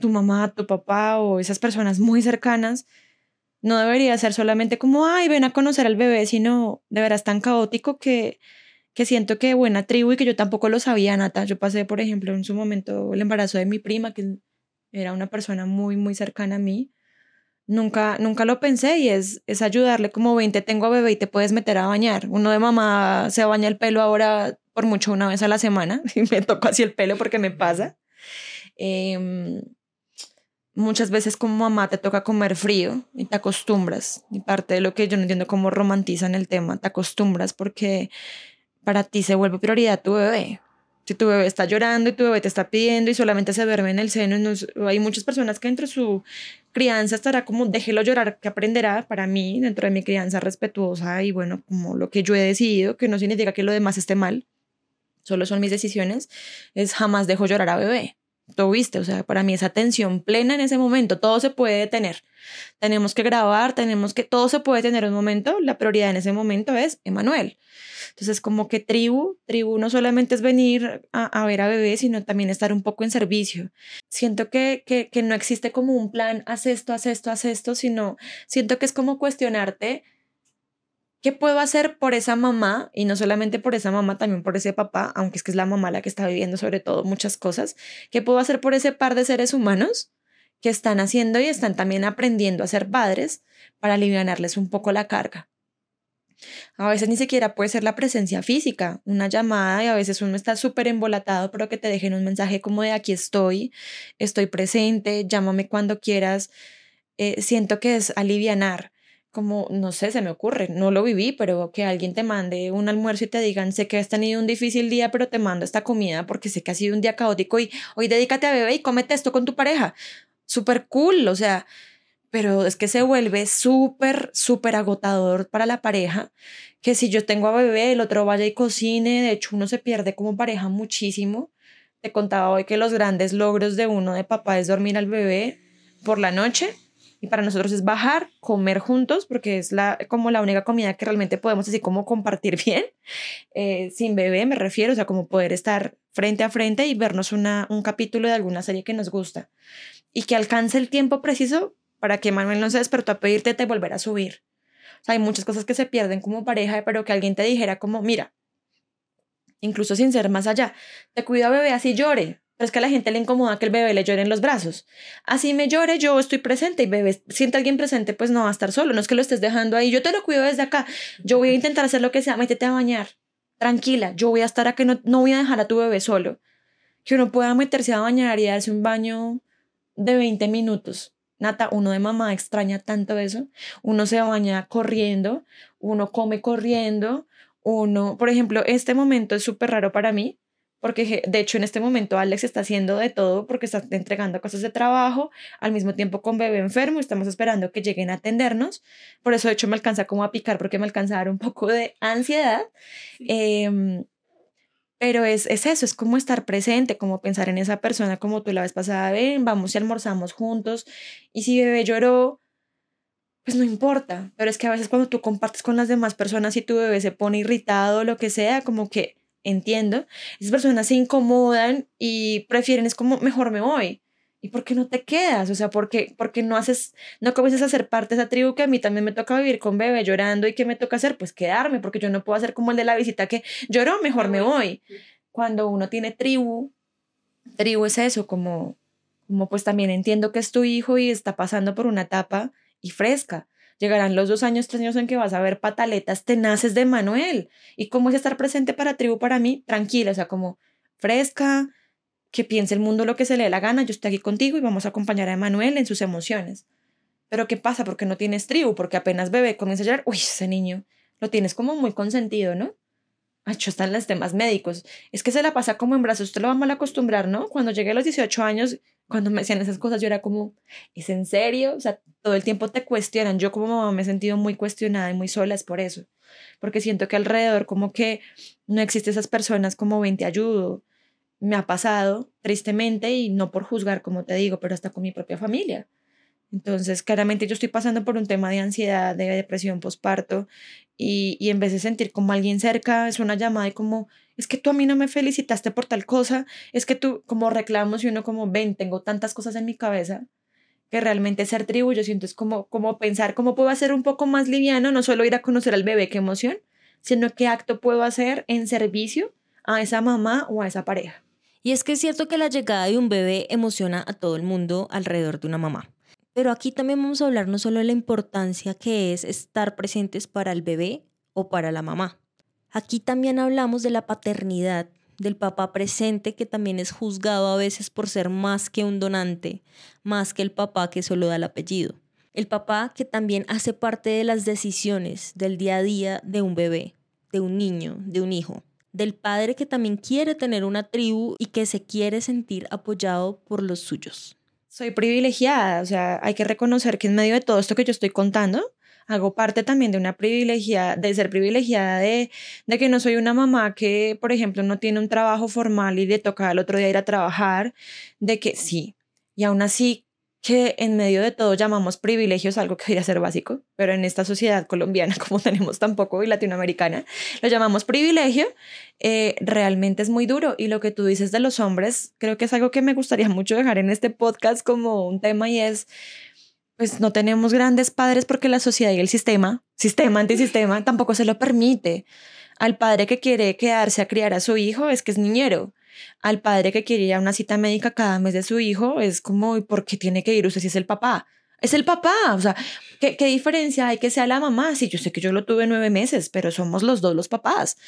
tu mamá, tu papá o esas personas muy cercanas, no debería ser solamente como, ay, ven a conocer al bebé, sino de veras tan caótico que, que siento que buena tribu y que yo tampoco lo sabía, Nata. Yo pasé, por ejemplo, en su momento el embarazo de mi prima, que era una persona muy, muy cercana a mí Nunca, nunca lo pensé y es, es ayudarle como 20, tengo bebé y te puedes meter a bañar. Uno de mamá se baña el pelo ahora por mucho una vez a la semana y me toco así el pelo porque me pasa. Em, muchas veces como mamá te toca comer frío y te acostumbras. Y parte de lo que yo no entiendo cómo romantizan el tema, te acostumbras porque para ti se vuelve prioridad tu bebé. Si tu bebé está llorando y tu bebé te está pidiendo y solamente se duerme en el seno, hay muchas personas que entre su crianza estará como déjelo llorar, que aprenderá para mí dentro de mi crianza respetuosa y bueno, como lo que yo he decidido, que no significa que lo demás esté mal, solo son mis decisiones, es jamás dejo llorar a bebé. Todo viste, o sea, para mí es atención plena en ese momento, todo se puede detener. Tenemos que grabar, tenemos que, todo se puede tener un momento, la prioridad en ese momento es Emanuel. Entonces, como que tribu, tribu no solamente es venir a, ver a bebé, sino también estar un poco en servicio. Siento que, que, que no existe como un plan, haz esto, haz esto, haz esto, sino siento que es como cuestionarte ¿Qué puedo hacer por esa mamá? Y no solamente por esa mamá, también por ese papá, aunque es que es la mamá la que está viviendo sobre todo muchas cosas. ¿Qué puedo hacer por ese par de seres humanos que están haciendo y están también aprendiendo a ser padres para aliviarles un poco la carga? A veces ni siquiera puede ser la presencia física, una llamada y a veces uno está súper embolatado, pero que te dejen un mensaje como de aquí estoy, estoy presente, llámame cuando quieras. Eh, siento que es alivianar, como, no sé, se me ocurre, no lo viví, pero que alguien te mande un almuerzo y te digan, sé que has tenido un difícil día, pero te mando esta comida porque sé que ha sido un día caótico y hoy dedícate a bebé y cómete esto con tu pareja. Súper cool, o sea, pero es que se vuelve súper, súper agotador para la pareja, que si yo tengo a bebé, el otro vaya y cocine, de hecho uno se pierde como pareja muchísimo. Te contaba hoy que los grandes logros de uno de papá es dormir al bebé por la noche y para nosotros es bajar, comer juntos, porque es la, como la única comida que realmente podemos así como compartir bien, eh, sin bebé me refiero, o sea, como poder estar frente a frente y vernos una, un capítulo de alguna serie que nos gusta. Y que alcance el tiempo preciso para que Manuel no se despertó a pedirte te volver a subir. O sea, hay muchas cosas que se pierden como pareja, pero que alguien te dijera como, mira, incluso sin ser más allá, te cuido bebé así llore, pero es que a la gente le incomoda que el bebé le llore en los brazos. Así me llore, yo estoy presente y bebé siente alguien presente, pues no va a estar solo. No es que lo estés dejando ahí. Yo te lo cuido desde acá. Yo voy a intentar hacer lo que sea. Métete a bañar. Tranquila. Yo voy a estar aquí. No, no voy a dejar a tu bebé solo. Que uno pueda meterse a bañar y darse un baño de 20 minutos. Nata, uno de mamá extraña tanto eso. Uno se baña corriendo. Uno come corriendo. Uno, por ejemplo, este momento es súper raro para mí porque de hecho en este momento Alex está haciendo de todo porque está entregando cosas de trabajo al mismo tiempo con bebé enfermo, estamos esperando que lleguen a atendernos, por eso de hecho me alcanza como a picar porque me alcanza a dar un poco de ansiedad, em, pero es, es eso, es como estar presente, como pensar en esa persona como tú la vez pasada, ven, vamos y almorzamos juntos, y si bebé lloró, pues no importa, pero es que a veces cuando tú compartes con las demás personas y tu bebé se pone irritado o lo que sea, como que entiendo, esas personas se incomodan y prefieren, es como, mejor me voy. ¿Y por qué no te quedas? O sea, ¿por qué, porque no haces, no comienzas a ser parte de esa tribu que a mí también me toca vivir con bebé llorando y qué me toca hacer? Pues quedarme, porque yo no puedo hacer como el de la visita que lloró, mejor me voy. Cuando uno tiene tribu, tribu es eso, como, como pues también entiendo que es tu hijo y está pasando por una etapa y fresca. Llegarán los dos años, tres años en que vas a ver pataletas tenaces de Manuel. ¿Y cómo es estar presente para tribu para mí? Tranquila, o sea, como fresca, que piense el mundo lo que se le dé la gana, yo estoy aquí contigo y vamos a acompañar a Manuel en sus emociones. Pero ¿qué pasa? Porque no tienes tribu, porque apenas bebé comienza a llorar, uy, ese niño, lo tienes como muy consentido, ¿no? Acho, están los temas médicos. Es que se la pasa como en brazos, usted lo va a mal acostumbrar, ¿no? Cuando llegué a los 18 años, cuando me decían esas cosas, yo era como, ¿es en serio? O sea, todo el tiempo te cuestionan. Yo como mamá me he sentido muy cuestionada y muy sola, es por eso. Porque siento que alrededor como que no existen esas personas como ven, te ayudo. Me ha pasado, tristemente, y no por juzgar, como te digo, pero hasta con mi propia familia. Entonces, claramente yo estoy pasando por un tema de ansiedad, de depresión postparto, y, y en vez de sentir como alguien cerca, es una llamada y como, es que tú a mí no me felicitaste por tal cosa, es que tú como reclamos y uno como, ven, tengo tantas cosas en mi cabeza que realmente ser tribu, yo siento es como, como pensar cómo puedo hacer un poco más liviano, no solo ir a conocer al bebé, qué emoción, sino qué acto puedo hacer en servicio a esa mamá o a esa pareja. Y es que es cierto que la llegada de un bebé emociona a todo el mundo alrededor de una mamá. Pero aquí también vamos a hablar no solo de la importancia que es estar presentes para el bebé o para la mamá, Aquí también hablamos de la paternidad, del papá presente que también es juzgado a veces por ser más que un donante, más que el papá que solo da el apellido. El papá que también hace parte de las decisiones del día a día de un bebé, de un niño, de un hijo. Del padre que también quiere tener una tribu y que se quiere sentir apoyado por los suyos. Soy privilegiada, o sea, hay que reconocer que en medio de todo esto que yo estoy contando, hago parte también de una privilegiada, de ser privilegiada de, de que no soy una mamá que, por ejemplo, no tiene un trabajo formal y le toca al otro día ir a trabajar, de que sí, y aún así que en medio de todo llamamos privilegios algo que debería ser básico, pero en esta sociedad colombiana, como tenemos tampoco y latinoamericana, lo llamamos privilegio, eh, realmente es muy duro. Y lo que tú dices de los hombres, creo que es algo que me gustaría mucho dejar en este podcast como un tema y es, pues no tenemos grandes padres porque la sociedad y el sistema, sistema antisistema, tampoco se lo permite. Al padre que quiere quedarse a criar a su hijo es que es niñero. Al padre que quiere ir a una cita médica cada mes de su hijo es como, ¿por qué tiene que ir usted si es el papá? Es el papá, o sea, ¿qué, ¿qué, diferencia hay que sea la mamá? Sí, yo sé que yo lo tuve nueve meses, pero somos los dos los papás.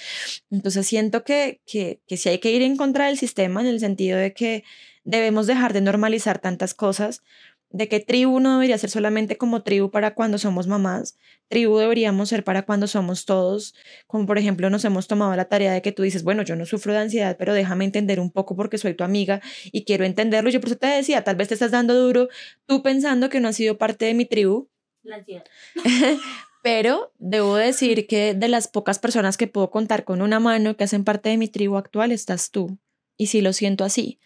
Entonces siento que, que, que sí hay que ir en contra del sistema en el sentido de que debemos dejar de normalizar tantas cosas de que tribu no debería ser solamente como tribu para cuando somos mamás, tribu deberíamos ser para cuando somos todos, como por ejemplo nos hemos tomado la tarea de que tú dices, bueno, yo no sufro de ansiedad, pero déjame entender un poco porque soy tu amiga y quiero entenderlo. Yo por eso te decía, tal vez te estás dando duro tú pensando que no has sido parte de mi tribu. La ansiedad. Pero debo decir que de las pocas personas que puedo contar con una mano que hacen parte de mi tribu actual estás tú. Y sí lo siento así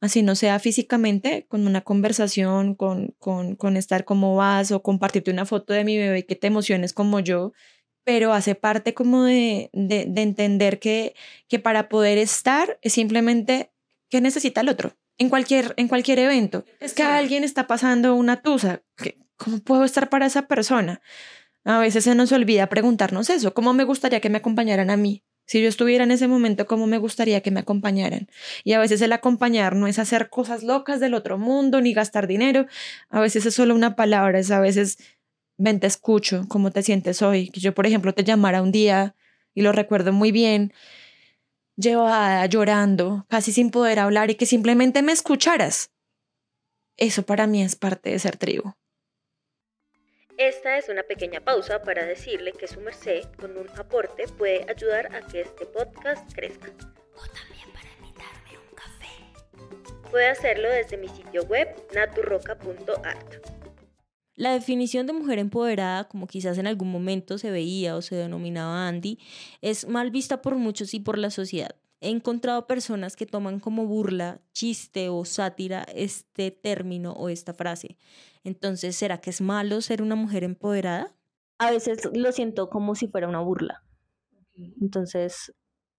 así no sea físicamente, con una conversación, con, con, con estar como vas o compartirte una foto de mi bebé que te emociones como yo, pero hace parte como de, de, de entender que, que para poder estar es simplemente que necesita el otro. En cualquier, en cualquier evento. Es que alguien está pasando una tusa. ¿Cómo puedo estar para esa persona? A veces se nos olvida preguntarnos eso. ¿Cómo me gustaría que me acompañaran a mí? Si yo estuviera en ese momento, ¿cómo me gustaría que me acompañaran? Y a veces el acompañar no es hacer cosas locas del otro mundo ni gastar dinero. A veces es solo una palabra, es a veces, ven, te escucho, ¿cómo te sientes hoy? Que yo, por ejemplo, te llamara un día y lo recuerdo muy bien, llevada, llorando, casi sin poder hablar y que simplemente me escucharas. Eso para mí es parte de ser tribu. Esta es una pequeña pausa para decirle que su merced con un aporte puede ayudar a que este podcast crezca. O también para invitarme un café. Puede hacerlo desde mi sitio web naturroca.art. La definición de mujer empoderada, como quizás en algún momento se veía o se denominaba Andy, es mal vista por muchos y por la sociedad. He encontrado personas que toman como burla, chiste o sátira este término o esta frase. Entonces, ¿será que es malo ser una mujer empoderada? A veces lo siento como si fuera una burla. Entonces,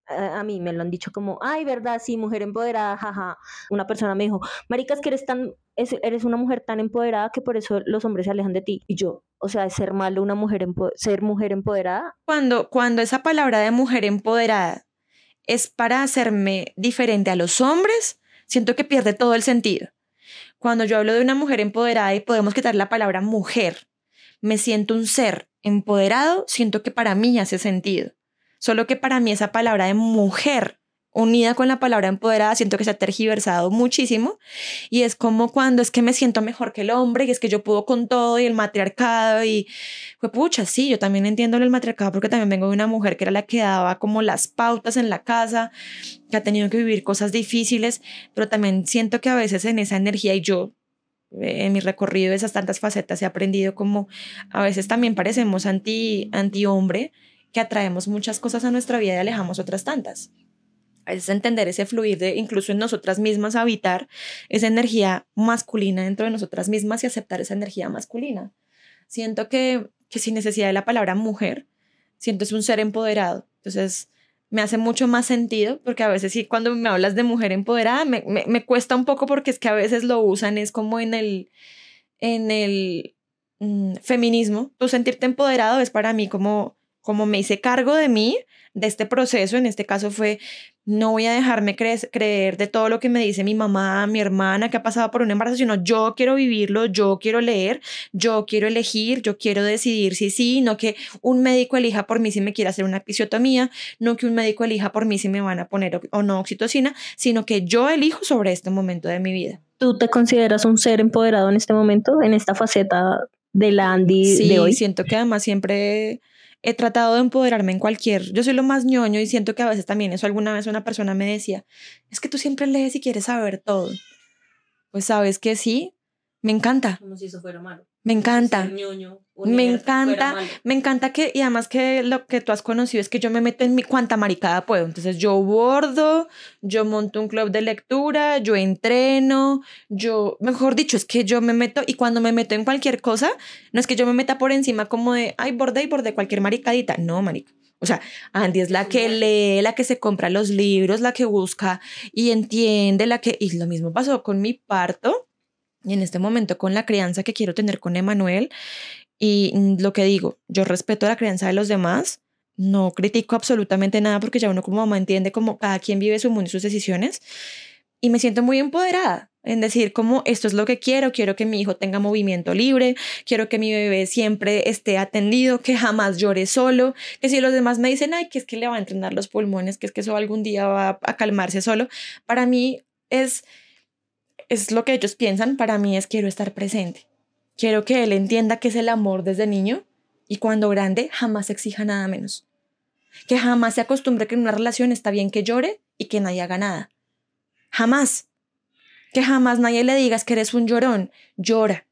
a, mí me lo han dicho como, ay, verdad, sí, mujer empoderada, jaja. Una persona me dijo, maricas, que eres tan, eres una mujer tan empoderada que por eso los hombres se alejan de ti. Y yo, o sea, ¿es ser malo una mujer, ser mujer empoderada? Cuando, cuando esa palabra de mujer empoderada es para hacerme diferente a los hombres, siento que pierde todo el sentido. Cuando yo hablo de una mujer empoderada y podemos quitar la palabra mujer, me siento un ser empoderado, siento que para mí hace sentido. Solo que para mí esa palabra de mujer unida con la palabra empoderada, siento que se ha tergiversado muchísimo. Y es como cuando es que me siento mejor que el hombre y es que yo puedo con todo y el matriarcado y fue pucha, sí, yo también entiendo el matriarcado porque también vengo de una mujer que era la que daba como las pautas en la casa, que ha tenido que vivir cosas difíciles, pero también siento que a veces en esa energía y yo eh, en mi recorrido de esas tantas facetas he aprendido como a veces también parecemos anti, anti hombre que atraemos muchas cosas a nuestra vida y alejamos otras tantas es entender ese fluir de incluso en nosotras mismas habitar esa energía masculina dentro de nosotras mismas y aceptar esa energía masculina. Siento que, que sin necesidad de la palabra mujer, siento es un ser empoderado. Entonces, me hace mucho más sentido porque a veces sí, cuando me hablas de mujer empoderada, me, me, me cuesta un poco porque es que a veces lo usan, es como en el, en el mm, feminismo. Tú sentirte empoderado es para mí como, como me hice cargo de mí, de este proceso, en este caso fue no voy a dejarme creer de todo lo que me dice mi mamá, mi hermana que ha pasado por un embarazo, sino yo quiero vivirlo, yo quiero leer, yo quiero elegir, yo quiero decidir si sí, no que un médico elija por mí si me quiere hacer una episiotomía, no que un médico elija por mí si me van a poner o no oxitocina, sino que yo elijo sobre este momento de mi vida. ¿Tú te consideras un ser empoderado en este momento, en esta faceta de la Andy de hoy? siento que además siempre he tratado de empoderarme en cualquier, yo soy lo más ñoño y siento que a veces también eso alguna vez una persona me decía, es que tú siempre lees y quieres saber todo. Pues sabes que sí, me encanta. Como si eso fuera malo. Me encanta. me encanta, me encanta que, y además que lo que tú has conocido es que yo me meto en mi cuanta maricada puedo. Entonces yo bordo, yo monto un club de lectura, yo entreno, yo, mejor dicho, es que yo me meto y cuando me meto en cualquier cosa, no es que yo me meta por encima como de, ay, borde y borde cualquier maricadita. No, marica. O sea, Andy es la que lee, la que se compra los libros, la que busca y entiende, la que... Y lo mismo pasó con mi parto en este momento con la crianza que quiero tener con Emanuel. Y lo que digo, yo respeto la crianza de los demás, no critico absolutamente nada porque ya uno como mamá entiende como cada quien vive su mundo y sus decisiones. Y me siento muy empoderada en decir como esto es lo que quiero, quiero que mi hijo tenga movimiento libre, quiero que mi bebé siempre esté atendido, que jamás llore solo, que si los demás me dicen, ay, que es que le va a entrenar los pulmones, que es que eso algún día va a calmarse solo, para mí es es lo que ellos piensan, para mí es quiero estar presente. Quiero que él entienda que es el amor desde niño y cuando grande jamás exija nada menos. Que jamás se acostumbre que en una relación está bien que llore y que nadie haga nada. Jamás. Que jamás nadie le digas que eres un llorón. Llora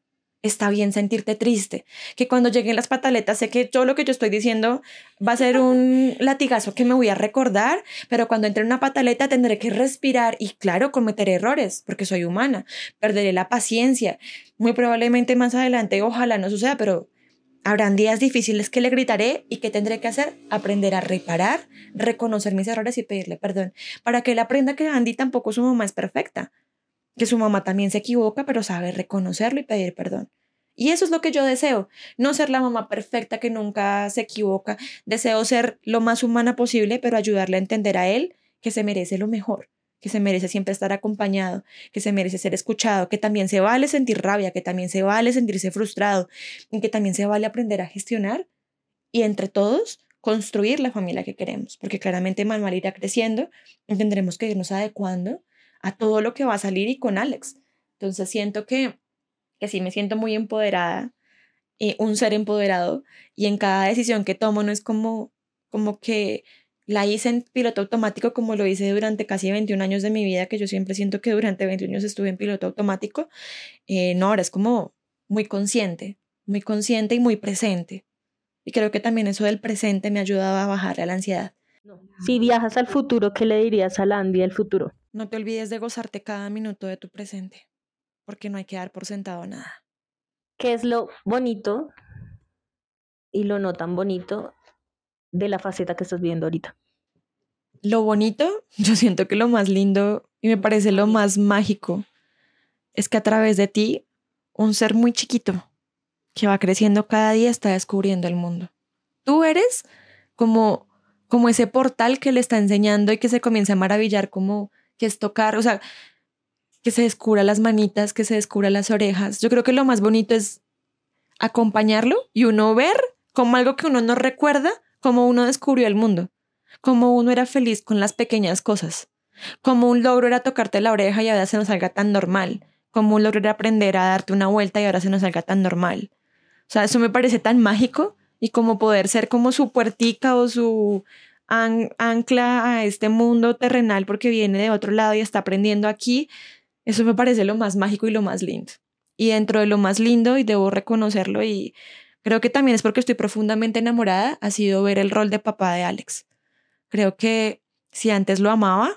está bien sentirte triste, que cuando lleguen las pataletas sé que todo lo que yo estoy diciendo va a ser un latigazo que me voy a recordar, pero cuando entre una pataleta tendré que respirar y claro, cometeré errores porque soy humana, perderé la paciencia, muy probablemente más adelante, ojalá no suceda, pero habrán días difíciles que le gritaré y que tendré que hacer, aprender a reparar, reconocer mis errores y pedirle perdón, para que él aprenda que Andy tampoco su mamá es perfecta que su mamá también se equivoca, pero sabe reconocerlo y pedir perdón. Y eso es lo que yo deseo, no ser la mamá perfecta que nunca se equivoca, deseo ser lo más humana posible, pero ayudarle a entender a él que se merece lo mejor, que se merece siempre estar acompañado, que se merece ser escuchado, que también se vale sentir rabia, que también se vale sentirse frustrado, y que también se vale aprender a gestionar y entre todos construir la familia que queremos, porque claramente Manuel irá creciendo, tendremos que irnos adecuando a todo lo que va a salir y con Alex. Entonces siento que, que sí me siento muy empoderada, y un ser empoderado, y en cada decisión que tomo no es como, como que la hice en piloto automático como lo hice durante casi 21 años de mi vida, que yo siempre siento que durante 21 años estuve en piloto automático. Eh, no, ahora es como muy consciente, muy consciente y muy presente. Y creo que también eso del presente me ha ayudado a bajar la ansiedad. Si viajas al futuro, ¿qué le dirías a Landy del futuro? No te olvides de gozarte cada minuto de tu presente, porque no hay que dar por sentado nada. ¿Qué es lo bonito y lo no tan bonito de la faceta que estás viendo ahorita? Lo bonito, yo siento que lo más lindo y me parece lo más mágico es que a través de ti, un ser muy chiquito que va creciendo cada día está descubriendo el mundo. Tú eres como, como ese portal que le está enseñando y que se comienza a maravillar como que es tocar, o sea, que se descubra las manitas, que se descubra las orejas. Yo creo que lo más bonito es acompañarlo y uno ver como algo que uno no recuerda, como uno descubrió el mundo, como uno era feliz con las pequeñas cosas, como un logro era tocarte la oreja y ahora se nos salga tan normal, como un logro era aprender a darte una vuelta y ahora se nos salga tan normal. O sea, eso me parece tan mágico y como poder ser como su puertica o su ancla a este mundo terrenal porque viene de otro lado y está aprendiendo aquí, eso me parece lo más mágico y lo más lindo. Y dentro de lo más lindo, y debo reconocerlo, y creo que también es porque estoy profundamente enamorada, ha sido ver el rol de papá de Alex. Creo que si antes lo amaba,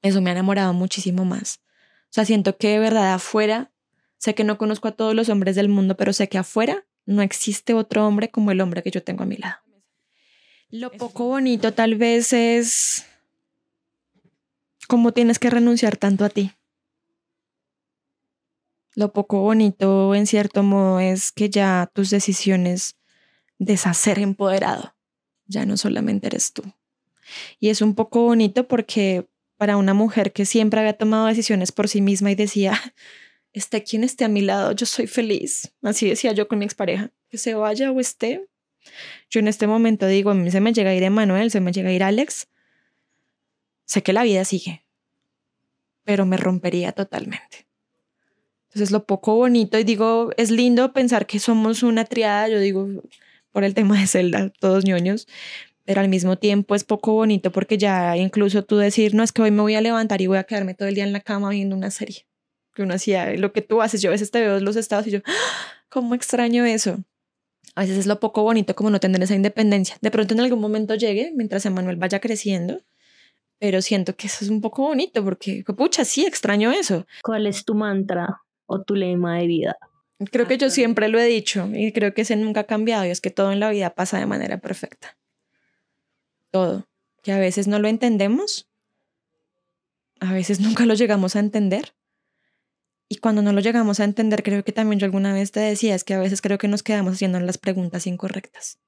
eso me ha enamorado muchísimo más. O sea, siento que de verdad afuera, sé que no conozco a todos los hombres del mundo, pero sé que afuera no existe otro hombre como el hombre que yo tengo a mi lado. Lo poco bonito tal vez es cómo tienes que renunciar tanto a ti. Lo poco bonito, en cierto modo, es que ya tus decisiones deshacer empoderado, ya no solamente eres tú. Y es un poco bonito porque para una mujer que siempre había tomado decisiones por sí misma y decía, esté quien esté a mi lado, yo soy feliz. Así decía yo con mi expareja, que se vaya o esté, yo en este momento digo, a mí se me llega a ir Emanuel, se me llega a ir Alex. Sé que la vida sigue, pero me rompería totalmente. Entonces lo poco bonito, y digo, es lindo pensar que somos una triada, yo digo, por el tema de Zelda, todos ñoños, pero al mismo tiempo es poco bonito porque ya incluso tú decir, no es que hoy me voy a levantar y voy a quedarme todo el día en la cama viendo una serie. Que uno hacía, lo que tú haces, yo a veces te veo en los estados y yo, ¡Ah! ¿cómo extraño eso? A veces es lo poco bonito como no tener esa independencia. De pronto en algún momento llegue mientras Emanuel vaya creciendo, pero siento que eso es un poco bonito porque, pucha, sí, extraño eso. ¿Cuál es tu mantra o tu lema de vida? Creo que yo siempre lo he dicho y creo que ese nunca ha cambiado y es que todo en la vida pasa de manera perfecta. Todo. Que a veces no lo entendemos, a veces nunca lo llegamos a entender, y cuando no lo llegamos a entender, creo que también yo alguna vez te decía, es que a veces creo que nos quedamos haciendo las preguntas incorrectas.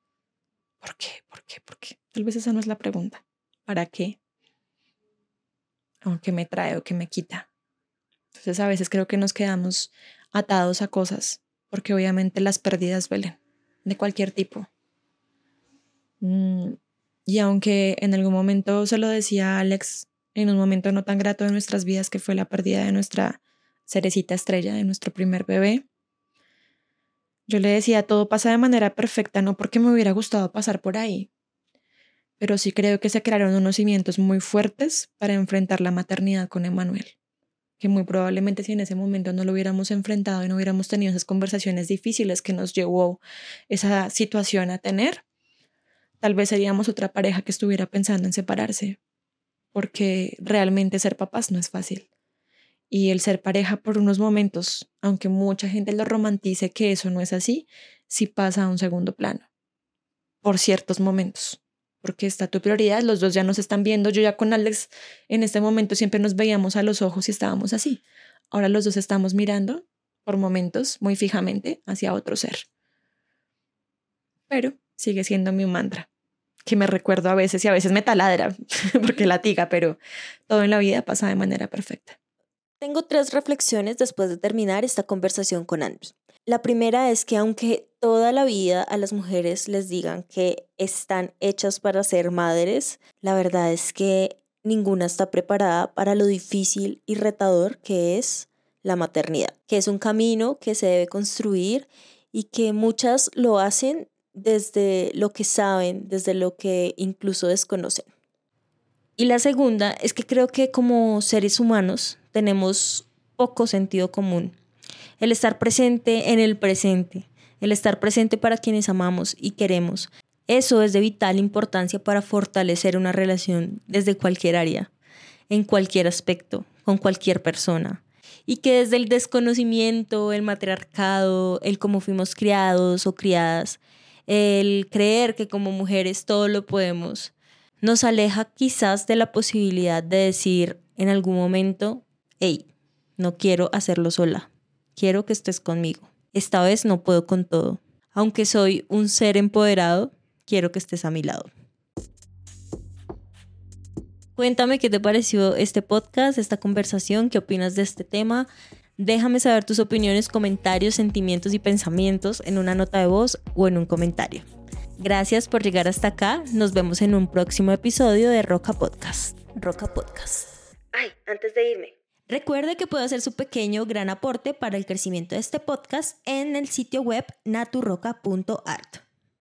¿Por qué? ¿Por qué? ¿Por qué? Tal vez esa no es la pregunta. ¿Para qué? ¿O qué me trae o qué me quita? Entonces a veces creo que nos quedamos atados a cosas, porque obviamente las pérdidas duelen, de cualquier tipo. Mm, y aunque en algún momento se lo decía Alex, en un momento no tan grato de nuestras vidas, que fue la pérdida de nuestra cerecita estrella de nuestro primer bebé. Yo le decía, todo pasa de manera perfecta, no porque me hubiera gustado pasar por ahí, pero sí creo que se crearon unos cimientos muy fuertes para enfrentar la maternidad con Emanuel, que muy probablemente si en ese momento no lo hubiéramos enfrentado y no hubiéramos tenido esas conversaciones difíciles que nos llevó esa situación a tener, tal vez seríamos otra pareja que estuviera pensando en separarse, porque realmente ser papás no es fácil. Y el ser pareja por unos momentos, aunque mucha gente lo romantice que eso no es así, sí pasa a un segundo plano, por ciertos momentos porque está tu prioridad, los dos ya nos están viendo, yo ya con Alex en este momento siempre nos veíamos a los ojos y estábamos así. Ahora los dos estamos mirando por momentos muy fijamente hacia otro ser. Pero sigue siendo mi mantra, que me recuerdo a veces y a veces me taladra porque latiga, pero todo en la vida pasa de manera perfecta. Tengo tres reflexiones después de terminar esta conversación con Andy. La primera es que aunque toda la vida a las mujeres les digan que están hechas para ser madres, la verdad es que ninguna está preparada para lo difícil y retador que es la maternidad, que es un camino que se debe construir y que muchas lo hacen desde lo que saben, desde lo que incluso desconocen. Y la segunda es que creo que como seres humanos tenemos poco sentido común el estar presente en el presente, el estar presente para quienes amamos y queremos. Eso es de vital importancia para fortalecer una relación desde cualquier área, en cualquier aspecto, con cualquier persona. Y que desde el desconocimiento, el matriarcado, el cómo fuimos criados o criadas, el creer que como mujeres todo lo podemos, nos aleja quizás de la posibilidad de decir en algún momento, hey, no quiero hacerlo sola, quiero que estés conmigo. Esta vez no puedo con todo. Aunque soy un ser empoderado, quiero que estés a mi lado. Cuéntame qué te pareció este podcast, esta conversación, qué opinas de este tema. Déjame saber tus opiniones, comentarios, sentimientos y pensamientos en una nota de voz o en un comentario. Gracias por llegar hasta acá. Nos vemos en un próximo episodio de Roca Podcast. Roca Podcast. Ay, antes de irme. Recuerde que puede hacer su pequeño gran aporte para el crecimiento de este podcast en el sitio web naturroca.art.